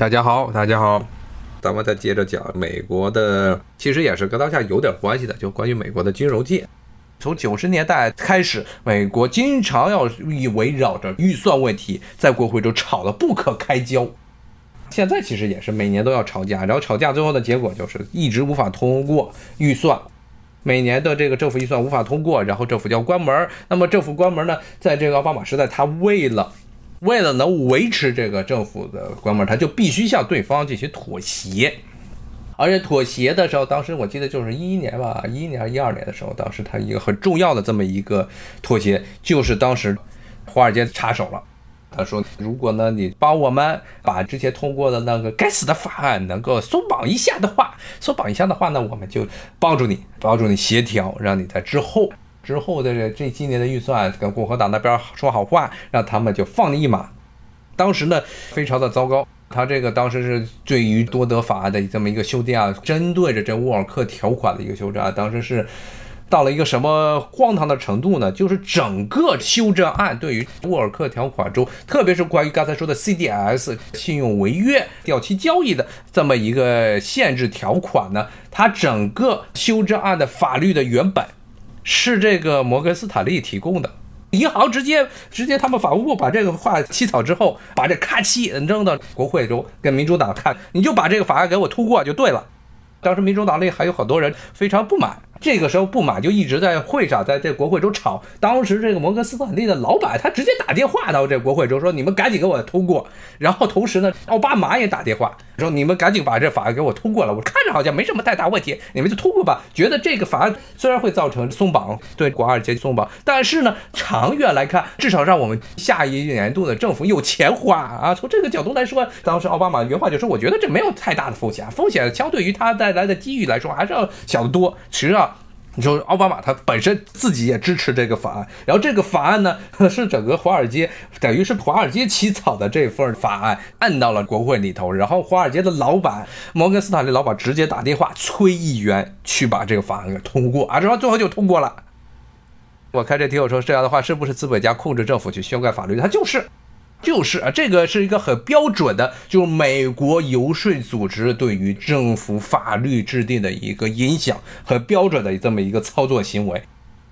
大家好，大家好，咱们再接着讲美国的，其实也是跟当下有点关系的，就关于美国的金融界。从九十年代开始，美国经常要以围绕着预算问题在国会中吵得不可开交。现在其实也是每年都要吵架，然后吵架最后的结果就是一直无法通过预算。每年的这个政府预算无法通过，然后政府就要关门。那么政府关门呢，在这个奥巴马时代，他为了为了能维持这个政府的关门，他就必须向对方进行妥协，而且妥协的时候，当时我记得就是一一年吧，一一年、一二年的时候，当时他一个很重要的这么一个妥协，就是当时华尔街插手了。他说：“如果呢，你帮我们把之前通过的那个该死的法案能够松绑一下的话，松绑一下的话呢，我们就帮助你，帮助你协调，让你在之后。”之后的这这今年的预算跟共和党那边说好话，让他们就放你一马。当时呢非常的糟糕，他这个当时是对于多德法案的这么一个修订啊，针对着这沃尔克条款的一个修正案，当时是到了一个什么荒唐的程度呢？就是整个修正案对于沃尔克条款中，特别是关于刚才说的 CDS 信用违约、掉期交易的这么一个限制条款呢，它整个修正案的法律的原本。是这个摩根斯坦利提供的，银行直接直接他们法务部把这个话起草之后，把这咔嚓扔到国会中，跟民主党看，你就把这个法案给我通过就对了。当时民主党内还有很多人非常不满。这个时候布马就一直在会上，在这国会中吵。当时这个摩根斯坦利的老板他直接打电话到这国会中说：“你们赶紧给我通过。”然后同时呢，奥巴马也打电话说：“你们赶紧把这法案给我通过了。我看着好像没什么太大问题，你们就通过吧。觉得这个法案虽然会造成松绑，对华尔街松绑，但是呢，长远来看，至少让我们下一年度的政府有钱花啊。从这个角度来说，当时奥巴马原话就说：“我觉得这没有太大的风险，风险相对于它带来的机遇来说还是要小得多。”其实啊。你说奥巴马他本身自己也支持这个法案，然后这个法案呢是整个华尔街等于是华尔街起草的这份法案按到了国会里头，然后华尔街的老板摩根斯坦利老板直接打电话催议员去把这个法案给通过啊，然后最后就通过了。我看这听友说这样的话是不是资本家控制政府去修改法律？他就是。就是啊，这个是一个很标准的，就是美国游说组织对于政府法律制定的一个影响，很标准的这么一个操作行为。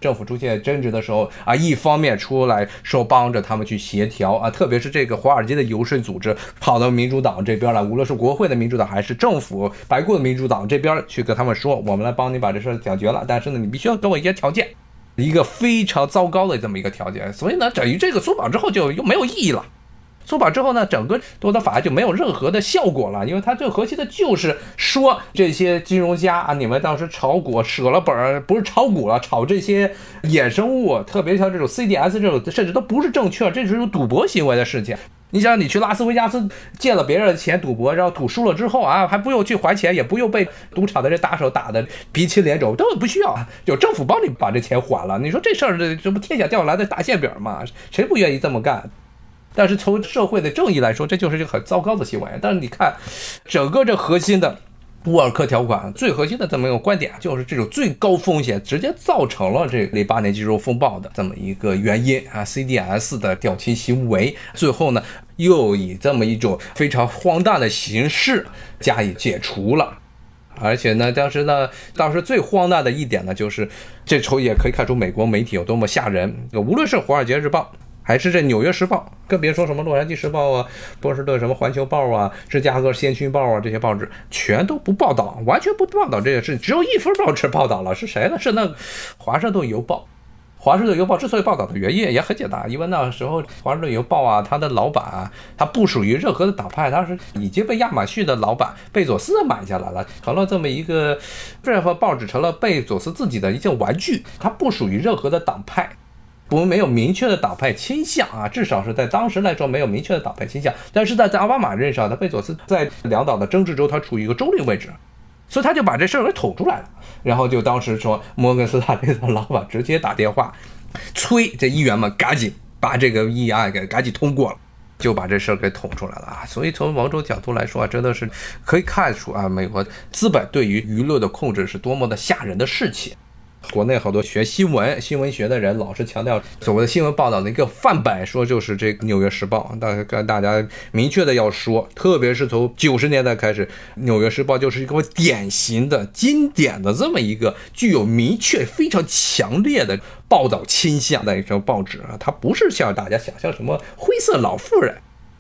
政府出现争执的时候啊，一方面出来说帮着他们去协调啊，特别是这个华尔街的游说组织跑到民主党这边来，无论是国会的民主党还是政府白宫的民主党这边去跟他们说，我们来帮你把这事儿解决了，但是呢，你必须要给我一些条件，一个非常糟糕的这么一个条件。所以呢，等于这个松绑之后就又没有意义了。松绑之后呢，整个多德法就没有任何的效果了，因为它最核心的就是说这些金融家啊，你们当时炒股舍了本儿，不是炒股了，炒这些衍生物，特别像这种 CDS 这种，甚至都不是证券，这是种赌博行为的事情。你想，你去拉斯维加斯借了别人的钱赌博，然后赌输了之后啊，还不用去还钱，也不用被赌场的这打手打的鼻青脸肿，都不需要，有政府帮你把这钱还了。你说这事儿这这不天下掉下来的大馅饼吗？谁不愿意这么干？但是从社会的正义来说，这就是一个很糟糕的行为。但是你看，整个这核心的沃尔克条款最核心的这么一个观点，就是这种最高风险直接造成了这零八年金融风暴的这么一个原因啊，CDS 的掉期行为，最后呢又以这么一种非常荒诞的形式加以解除了。而且呢，当时呢，当时最荒诞的一点呢，就是这从也可以看出美国媒体有多么吓人。无论是《华尔街日报》。还是这《纽约时报》，更别说什么《洛杉矶时报》啊、波士顿什么《环球报》啊、芝加哥先驱报啊这些报纸，全都不报道，完全不报道这个事。只有一份报纸报道了，是谁呢？是那《华盛顿邮报》。《华盛顿邮报》之所以报道的原因也很简单，因为那时候《华盛顿邮报》啊，它的老板啊，他不属于任何的党派，他是已经被亚马逊的老板贝佐斯买下来了，成了这么一个这份报纸成了贝佐斯自己的一件玩具，它不属于任何的党派。我们没有明确的党派倾向啊，至少是在当时来说没有明确的党派倾向。但是在在奥巴马任上，他贝佐斯在两党的争执中，他处于一个中立位置，所以他就把这事儿给捅出来了。然后就当时说，摩根斯坦利的老板直接打电话催这议员们赶紧把这个议案给赶紧通过了，就把这事儿给捅出来了啊。所以从某种角度来说啊，真的是可以看出啊，美国资本对于舆论的控制是多么的吓人的事情。国内好多学新闻、新闻学的人老是强调所谓的新闻报道的一个范本，说就是这个《纽约时报》。大跟大家明确的要说，特别是从九十年代开始，《纽约时报》就是一个典型的、经典的这么一个具有明确、非常强烈的报道倾向的一种报纸啊。它不是像大家想象什么灰色老妇人。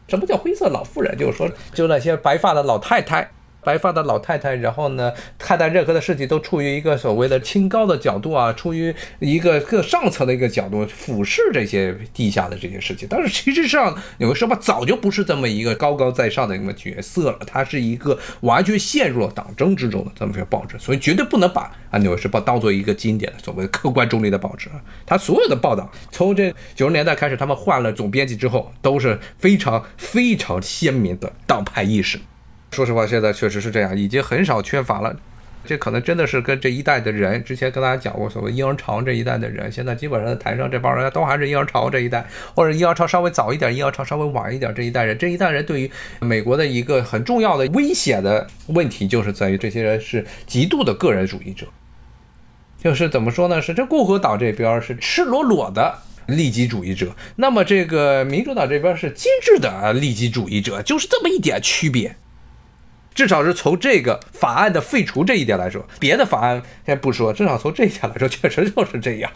什么叫灰色老妇人？就是说，就那些白发的老太太。白发的老太太，然后呢，看待任何的事情都处于一个所谓的清高的角度啊，处于一个更上层的一个角度俯视这些地下的这些事情。但是其实上，《纽约时报》早就不是这么一个高高在上的一个角色了，它是一个完全陷入了党争之中的这么一个报纸，所以绝对不能把啊《纽约时报》当做一个经典的所谓客观中立的报纸。它所有的报道，从这九十年代开始，他们换了总编辑之后，都是非常非常鲜明的党派意识。说实话，现在确实是这样，已经很少缺乏了。这可能真的是跟这一代的人，之前跟大家讲过，所谓婴儿潮这一代的人，现在基本上台上这帮人都还是婴儿潮这一代，或者婴儿潮稍微早一点，婴儿潮稍微晚一点这一代人。这一代人对于美国的一个很重要的危险的问题，就是在于这些人是极度的个人主义者，就是怎么说呢？是这共和党这边是赤裸裸的利己主义者，那么这个民主党这边是精致的利己主义者，就是这么一点区别。至少是从这个法案的废除这一点来说，别的法案先不说，至少从这一点来说，确实就是这样。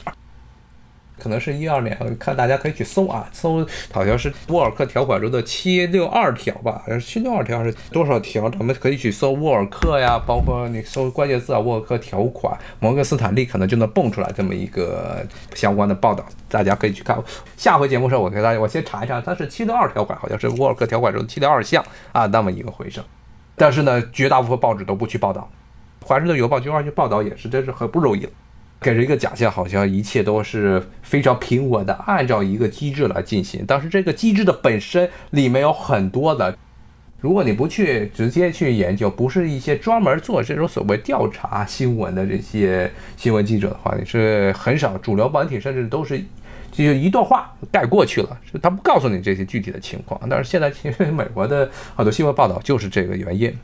可能是一二年，看大家可以去搜啊，搜好像是沃尔克条款中的七六二条吧，好像是七六二条是多少条？咱们可以去搜沃尔克呀，包括你搜关键字啊，沃尔克条款，摩根斯坦利可能就能蹦出来这么一个相关的报道，大家可以去看。下回节目时候，我给大家我先查一查，它是七六二条款，好像是沃尔克条款中的七六二项啊，那么一个回事。但是呢，绝大部分报纸都不去报道，《华盛顿邮报》就算去报道，也是真是很不容易了，给人一个假象，好像一切都是非常平稳的，按照一个机制来进行。但是这个机制的本身里面有很多的，如果你不去直接去研究，不是一些专门做这种所谓调查新闻的这些新闻记者的话，你是很少主流媒体甚至都是。就一段话带过去了，他不告诉你这些具体的情况。但是现在其实美国的很多新闻报道就是这个原因，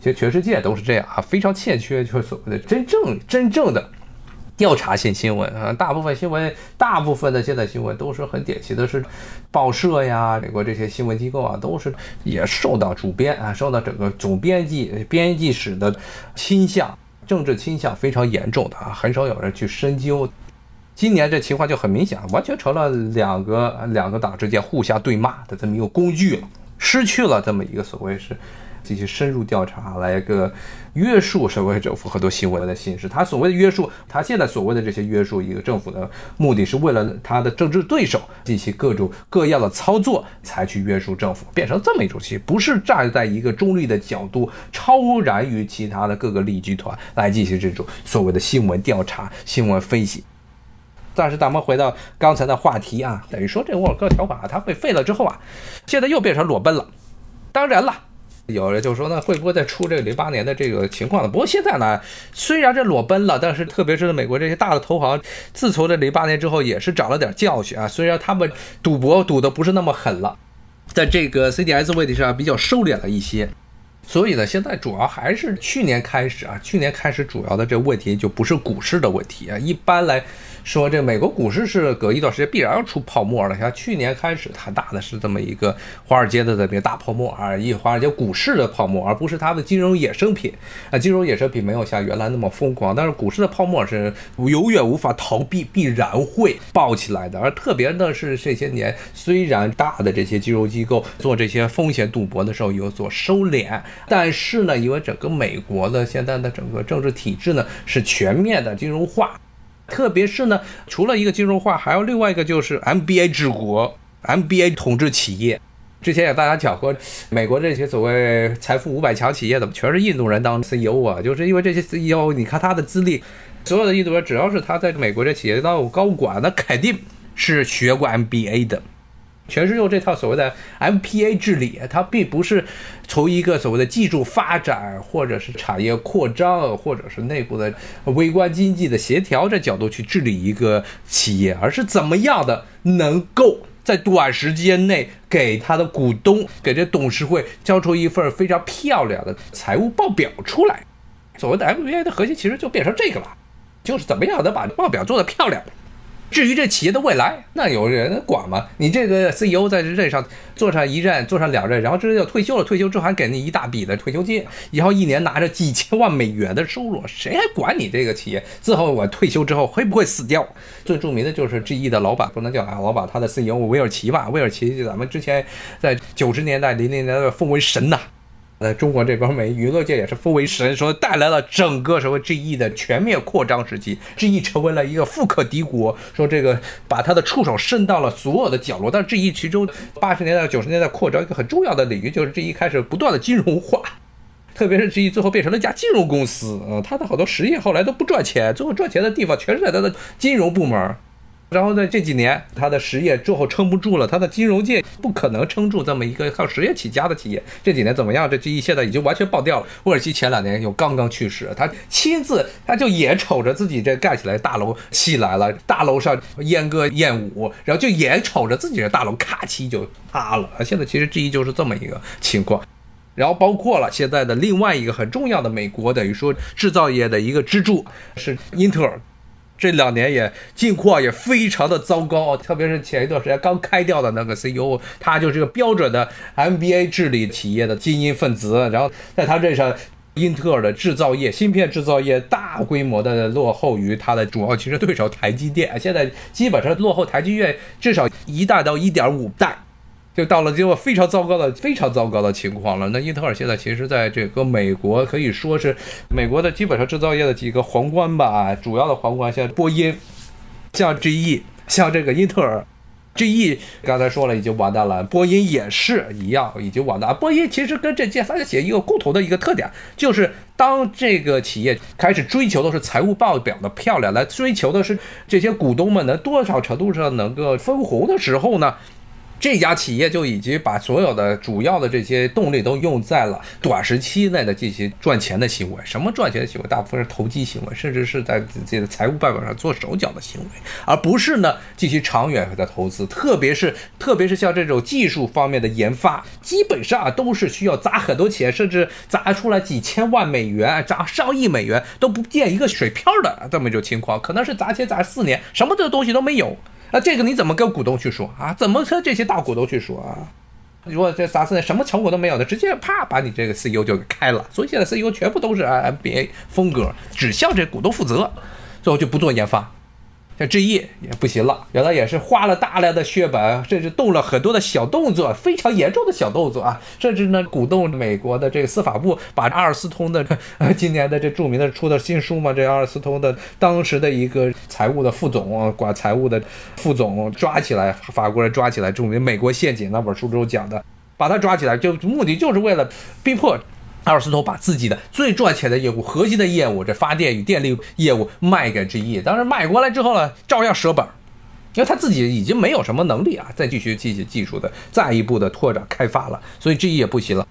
其实全世界都是这样啊，非常欠缺就是所谓的真正真正的调查性新闻啊。大部分新闻，大部分的现在新闻都是很典型的是报社呀，美国这些新闻机构啊，都是也受到主编啊，受到整个总编辑编辑室的倾向，政治倾向非常严重的啊，很少有人去深究。今年这情况就很明显，完全成了两个两个党之间互相对骂的这么一个工具了，失去了这么一个所谓是进行深入调查来一个约束社会政府很多新闻的形式。他所谓的约束，他现在所谓的这些约束一个政府的目的是为了他的政治对手进行各种各样的操作才去约束政府，变成这么一种戏，不是站在一个中立的角度，超然于其他的各个利益集团来进行这种所谓的新闻调查、新闻分析。但是咱们回到刚才的话题啊，等于说这沃尔克条款啊，它被废了之后啊，现在又变成裸奔了。当然了，有人就说呢，会不会再出这个零八年的这个情况呢？不过现在呢，虽然这裸奔了，但是特别是美国这些大的投行，自从这零八年之后也是长了点教训啊。虽然他们赌博赌的不是那么狠了，在这个 CDS 问题上比较收敛了一些。所以呢，现在主要还是去年开始啊，去年开始主要的这问题就不是股市的问题啊，一般来。说这美国股市是隔一段时间必然要出泡沫了，像去年开始它大的是这么一个华尔街的这个大泡沫啊，一华尔街股市的泡沫，而不是它的金融衍生品啊，金融衍生品没有像原来那么疯狂，但是股市的泡沫是永远无法逃避，必然会爆起来的。而特别的是这些年，虽然大的这些金融机构做这些风险赌博的时候有所收敛，但是呢，因为整个美国的现在的整个政治体制呢是全面的金融化。特别是呢，除了一个金融化，还有另外一个就是 MBA 治国，MBA 统治企业。之前也大家讲过，美国这些所谓财富五百强企业怎么，全是印度人当 CEO 啊，就是因为这些 CEO，你看他的资历，所有的印度人只要是他在美国这企业当高管，那肯定是学过 MBA 的。全是用这套所谓的 MPA 治理，它并不是从一个所谓的技术发展，或者是产业扩张，或者是内部的微观经济的协调这角度去治理一个企业，而是怎么样的能够在短时间内给他的股东、给这董事会交出一份非常漂亮的财务报表出来。所谓的 MPA 的核心其实就变成这个了。就是怎么样能把报表做得漂亮。至于这企业的未来，那有人管吗？你这个 CEO 在任上做上一任，做上两任，然后这就退休了，退休之后还给你一大笔的退休金，以后一年拿着几千万美元的收入，谁还管你这个企业？之后我退休之后会不会死掉？最著名的就是 GE 的老板，不能叫老板，他的 CEO 威尔奇吧？威尔奇，咱们之前在九十年代、零零年代奉为神呐。在中国这边，美娱乐界也是封为神，说带来了整个什么 GE 的全面扩张时期，GE 成为了一个富可敌国，说这个把他的触手伸到了所有的角落。但是 GE 其中八十年代、九十年代扩张一个很重要的领域，就是 GE 开始不断的金融化，特别是 GE 最后变成了一家金融公司，嗯，它的好多实业后来都不赚钱，最后赚钱的地方全是在它的金融部门。然后在这几年，他的实业之后撑不住了，他的金融界不可能撑住这么一个靠实业起家的企业。这几年怎么样？这 GE 现在已经完全爆掉了。沃尔奇前两年又刚刚去世，他亲自他就眼瞅着自己这盖起来大楼起来了，大楼上阉割燕舞，然后就眼瞅着自己的大楼咔嚓就塌了。现在其实 GE 就是这么一个情况。然后包括了现在的另外一个很重要的美国等于说制造业的一个支柱是英特尔。这两年也境况也非常的糟糕，特别是前一段时间刚开掉的那个 CEO，他就是个标准的 MBA 治理企业的精英分子。然后在他任上，英特尔的制造业、芯片制造业大规模的落后于它的主要竞争对手台积电，现在基本上落后台积电至少一代到一点五代。就到了结果非常糟糕的、非常糟糕的情况了。那英特尔现在其实在这个美国可以说是美国的基本上制造业的几个皇冠吧，主要的皇冠像波音、像 GE、像这个英特尔。GE 刚才说了已经完蛋了，波音也是一样已经完蛋。波音其实跟这这三家企业一个共同的一个特点，就是当这个企业开始追求的是财务报表的漂亮，来追求的是这些股东们能多少程度上能够分红的时候呢？这家企业就已经把所有的主要的这些动力都用在了短时期内的进行赚钱的行为。什么赚钱的行为？大部分是投机行为，甚至是在自己的财务报表上做手脚的行为，而不是呢进行长远的投资。特别是特别是像这种技术方面的研发，基本上啊都是需要砸很多钱，甚至砸出来几千万美元、砸上亿美元都不见一个水漂的这么一种情况。可能是砸钱砸四年，什么的东西都没有。啊这个你怎么跟股东去说啊？怎么跟这些大股东去说啊？如果这砸四年什么成果都没有的，直接啪把你这个 CEO 就给开了。所以现在 CEO 全部都是 MBA 风格，只向这股东负责，最后就不做研发。像 GE 也不行了，原来也是花了大量的血本，甚至动了很多的小动作，非常严重的小动作啊，甚至呢鼓动美国的这个司法部把阿尔斯通的今年的这著名的出的新书嘛，这阿尔斯通的当时的一个财务的副总，管财务的副总抓起来，法国人抓起来，著名《美国陷阱》那本书中讲的，把他抓起来，就目的就是为了逼迫。阿尔斯托把自己的最赚钱的业务、核心的业务，这发电与电力业务卖给 GE，当然买过来之后呢，照样舍本，因为他自己已经没有什么能力啊，再继续进行技术的再一步的拓展开发了，所以 GE 也不行了。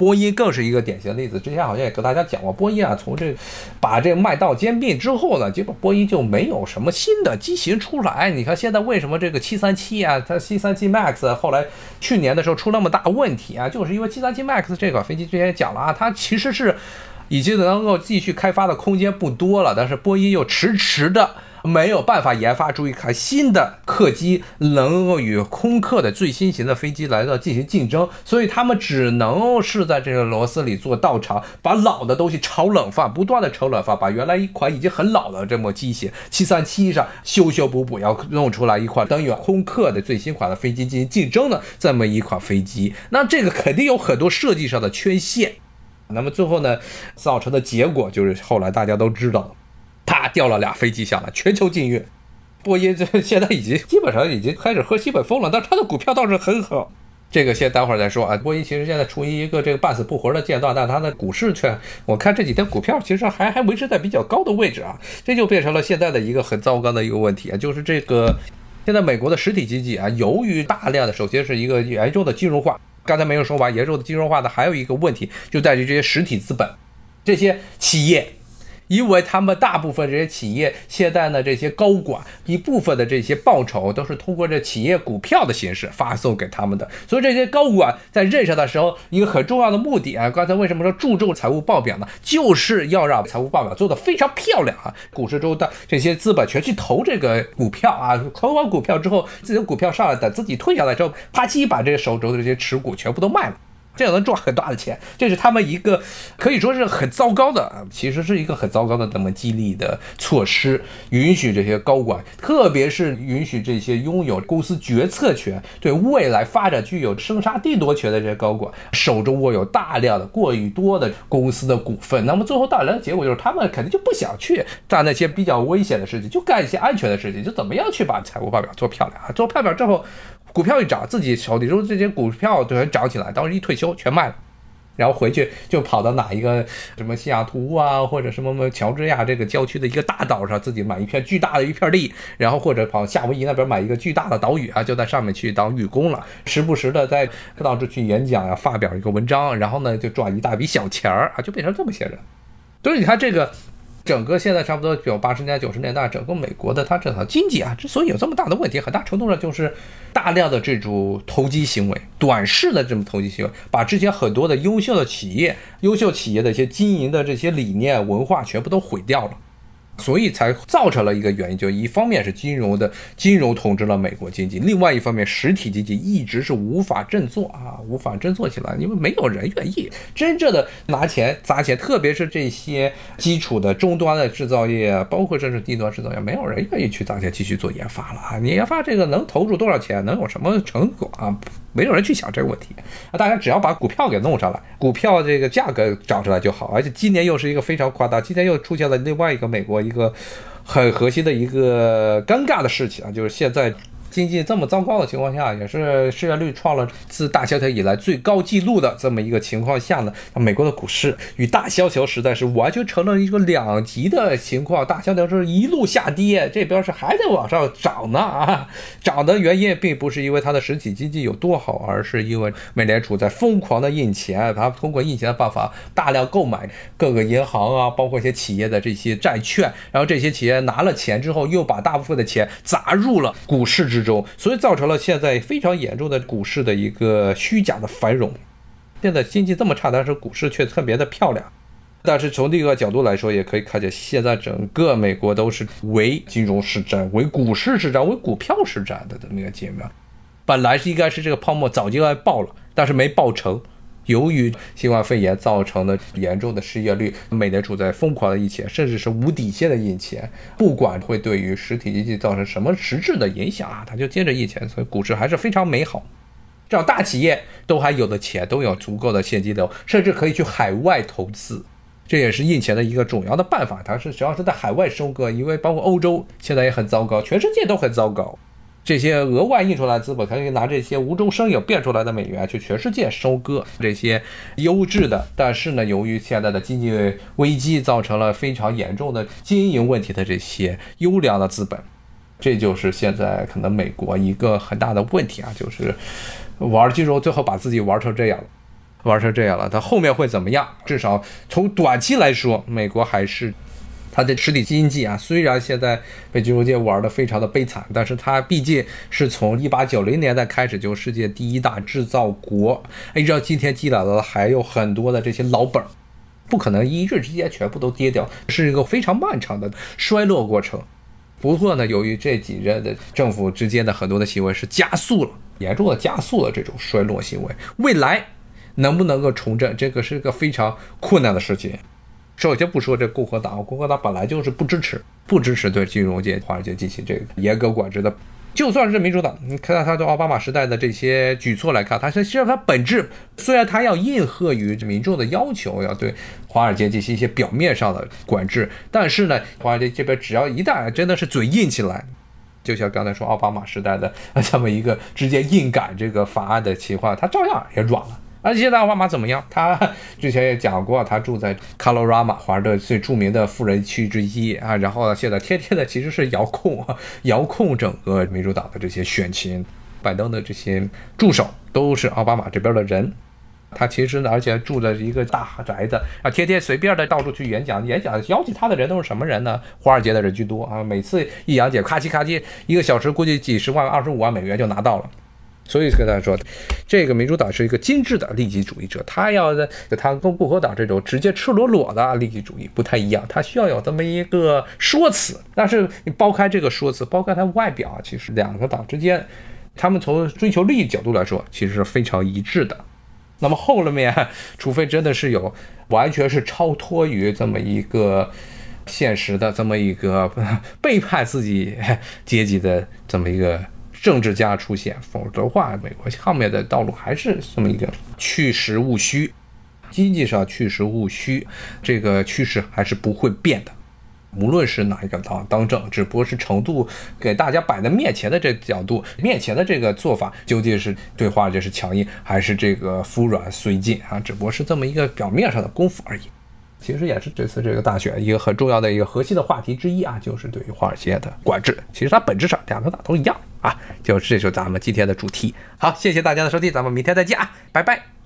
波音更是一个典型例子，之前好像也跟大家讲过，波音啊，从这把这麦道兼并之后呢，结果波音就没有什么新的机型出来。你看现在为什么这个七三七啊，它七三七 MAX 后来去年的时候出那么大问题啊，就是因为七三七 MAX 这款飞机之前也讲了啊，它其实是已经能够继续开发的空间不多了，但是波音又迟迟的。没有办法研发出一款新的客机，能够与空客的最新型的飞机来到进行竞争，所以他们只能是在这个螺丝里做道场，把老的东西炒冷饭，不断的炒冷饭，把原来一款已经很老的这么机型七三七上修修补补，要弄出来一款等于空客的最新款的飞机进行竞争的这么一款飞机，那这个肯定有很多设计上的缺陷，那么最后呢，造成的结果就是后来大家都知道。啪掉了俩飞机下来，全球禁运。波音这现在已经 基本上已经开始喝西北风了，但它的股票倒是很好。这个先待会儿再说啊。波音其实现在处于一个这个半死不活的阶段，但它的股市却，我看这几天股票其实还还维持在比较高的位置啊。这就变成了现在的一个很糟糕的一个问题啊，就是这个现在美国的实体经济啊，由于大量的首先是一个严重的金融化，刚才没有说完，严重的金融化的还有一个问题就在于这些实体资本，这些企业。因为他们大部分这些企业现在呢，这些高管一部分的这些报酬都是通过这企业股票的形式发送给他们的，所以这些高管在任上的时候，一个很重要的目的啊，刚才为什么说注重财务报表呢？就是要让财务报表做得非常漂亮啊，股市中的这些资本全去投这个股票啊，投完股票之后，自己的股票上来，等自己退下来之后，啪叽把这个手中的这些持股全部都卖了。这样能赚很大的钱，这是他们一个可以说是很糟糕的，其实是一个很糟糕的这么激励的措施，允许这些高管，特别是允许这些拥有公司决策权、对未来发展具有生杀定夺权的这些高管，手中握有大量的过于多的公司的股份，那么最后带来的结果就是他们肯定就不想去干那些比较危险的事情，就干一些安全的事情，就怎么样去把财务报表做漂亮啊，做漂亮之后。股票一涨，自己手里中这些股票突然涨起来，当时一退休全卖了，然后回去就跑到哪一个什么西雅图啊，或者什么什么乔治亚这个郊区的一个大岛上，自己买一片巨大的一片地，然后或者跑夏威夷那边买一个巨大的岛屿啊，就在上面去当寓工了，时不时的在到处去演讲呀，发表一个文章，然后呢就赚一大笔小钱儿啊，就变成这么些人。所以你看这个。整个现在差不多有八十年代、九十年代，整个美国的它这套经济啊，之所以有这么大的问题，很大程度上就是大量的这种投机行为、短视的这种投机行为，把之前很多的优秀的企业、优秀企业的一些经营的这些理念、文化全部都毁掉了。所以才造成了一个原因，就一方面是金融的金融统治了美国经济，另外一方面实体经济一直是无法振作啊，无法振作起来，因为没有人愿意真正的拿钱砸钱，特别是这些基础的终端的制造业，包括甚至低端制造业，没有人愿意去砸钱继续做研发了啊！你研发这个能投入多少钱，能有什么成果啊？没有人去想这个问题，啊，大家只要把股票给弄上来，股票这个价格涨出来就好。而且今年又是一个非常夸大，今年又出现了另外一个美国一个很核心的一个尴尬的事情啊，就是现在。经济这么糟糕的情况下，也是失业率创了自大萧条以来最高纪录的这么一个情况下呢，美国的股市与大萧条时代是完全成了一个两极的情况。大萧条是一路下跌，这边是还在往上涨呢啊！涨的原因并不是因为它的实体经济有多好，而是因为美联储在疯狂的印钱，它通过印钱的办法大量购买各个银行啊，包括一些企业的这些债券，然后这些企业拿了钱之后，又把大部分的钱砸入了股市之。之中，所以造成了现在非常严重的股市的一个虚假的繁荣。现在经济这么差，但是股市却特别的漂亮。但是从另一个角度来说，也可以看见，现在整个美国都是为金融市占、为股市市占、为股票市占的这么一个局面。本来是应该是这个泡沫早就该爆了，但是没爆成。由于新冠肺炎造成的严重的失业率，美联储在疯狂的印钱，甚至是无底线的印钱，不管会对于实体经济造成什么实质的影响啊，他就接着印钱，所以股市还是非常美好。这样大企业都还有的钱，都有足够的现金流，甚至可以去海外投资，这也是印钱的一个主要的办法。它是主要是在海外收割，因为包括欧洲现在也很糟糕，全世界都很糟糕。这些额外印出来的资本，可以拿这些无中生有变出来的美元去全世界收割这些优质的，但是呢，由于现在的经济危机造成了非常严重的经营问题的这些优良的资本，这就是现在可能美国一个很大的问题啊，就是玩金融最后把自己玩成这样了，玩成这样了，它后面会怎么样？至少从短期来说，美国还是。它的实体经济啊，虽然现在被金融界玩的非常的悲惨，但是它毕竟是从一八九零年代开始就世界第一大制造国，一直到今天积累了还有很多的这些老本儿，不可能一日之间全部都跌掉，是一个非常漫长的衰落过程。不过呢，由于这几任的政府之间的很多的行为是加速了，严重的加速了这种衰落行为，未来能不能够重振，这个是个非常困难的事情。首先不说这共和党，共和党本来就是不支持、不支持对金融界、华尔街进行这个严格管制的。就算是民主党，你看到他对奥巴马时代的这些举措来看，他实际上他本质虽然他要应和于民众的要求，要对华尔街进行一些表面上的管制，但是呢，华尔街这边只要一旦真的是嘴硬起来，就像刚才说奥巴马时代的 这么一个直接硬赶这个法案的情况，他照样也软了。而且现在奥巴马怎么样？他之前也讲过，他住在 Colorado 华盛顿最著名的富人区之一啊。然后呢，现在天天的其实是遥控，遥控整个民主党的这些选情。拜登的这些助手都是奥巴马这边的人。他其实呢，而且住在一个大宅子啊，天天随便的到处去演讲，演讲邀请他的人都是什么人呢？华尔街的人居多啊。每次一讲解，咔叽咔叽，一个小时估计几十万、二十五万美元就拿到了。所以跟大家说，这个民主党是一个精致的利己主义者，他要的他跟共和党这种直接赤裸裸的利己主义不太一样，他需要有这么一个说辞。但是你剥开这个说辞，剥开他外表，其实两个党之间，他们从追求利益角度来说，其实是非常一致的。那么后面，除非真的是有完全是超脱于这么一个现实的这么一个 背叛自己阶级的这么一个政治家出现，否则的话，美国后面的道路还是这么一个去实务虚，经济上去实务虚，这个趋势还是不会变的。无论是哪一个党当政，只不过是程度给大家摆在面前的这角度，面前的这个做法究竟是对华就是强硬，还是这个服软绥靖啊？只不过是这么一个表面上的功夫而已。其实也是这次这个大选一个很重要的一个核心的话题之一啊，就是对于华尔街的管制。其实它本质上两个党都一样啊，就这就是咱们今天的主题。好，谢谢大家的收听，咱们明天再见啊，拜拜。